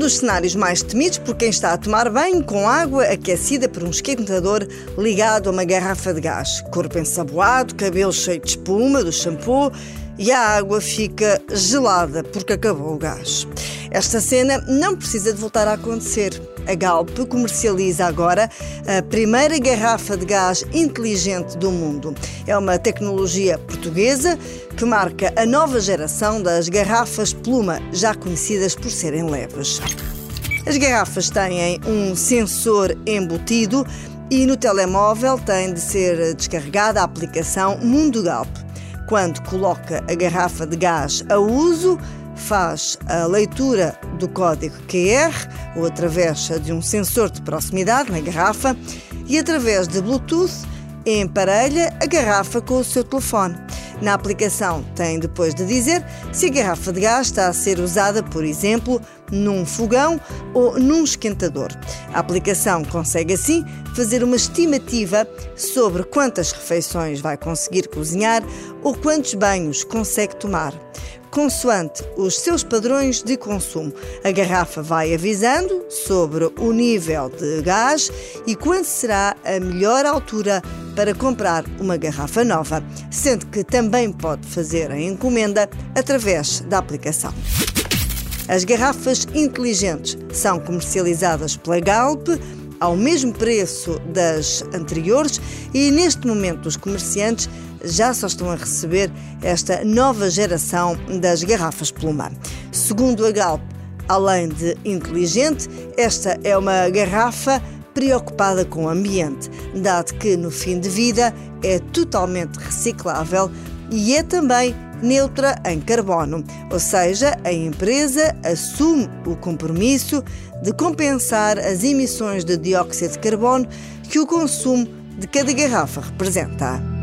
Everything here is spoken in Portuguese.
Dos cenários mais temidos por quem está a tomar banho com água aquecida por um esquentador ligado a uma garrafa de gás. Corpo ensaboado, cabelo cheio de espuma do shampoo e a água fica gelada porque acabou o gás. Esta cena não precisa de voltar a acontecer. A Galp comercializa agora a primeira garrafa de gás inteligente do mundo. É uma tecnologia portuguesa que marca a nova geração das garrafas pluma, já conhecidas por serem leves. As garrafas têm um sensor embutido e no telemóvel tem de ser descarregada a aplicação Mundo Galp. Quando coloca a garrafa de gás a uso, faz a leitura do código QR ou através de um sensor de proximidade na garrafa e através de Bluetooth emparelha a garrafa com o seu telefone. Na aplicação tem depois de dizer se a garrafa de gás está a ser usada, por exemplo, num fogão ou num esquentador. A aplicação consegue assim fazer uma estimativa sobre quantas refeições vai conseguir cozinhar ou quantos banhos consegue tomar consoante os seus padrões de consumo. A garrafa vai avisando sobre o nível de gás e quando será a melhor altura para comprar uma garrafa nova, sendo que também pode fazer a encomenda através da aplicação. As garrafas inteligentes são comercializadas pela Galp ao mesmo preço das anteriores e neste momento os comerciantes já só estão a receber esta nova geração das garrafas Pluma. Segundo a Galp, além de inteligente, esta é uma garrafa preocupada com o ambiente, dado que no fim de vida é totalmente reciclável e é também neutra em carbono, ou seja, a empresa assume o compromisso de compensar as emissões de dióxido de carbono que o consumo de cada garrafa representa.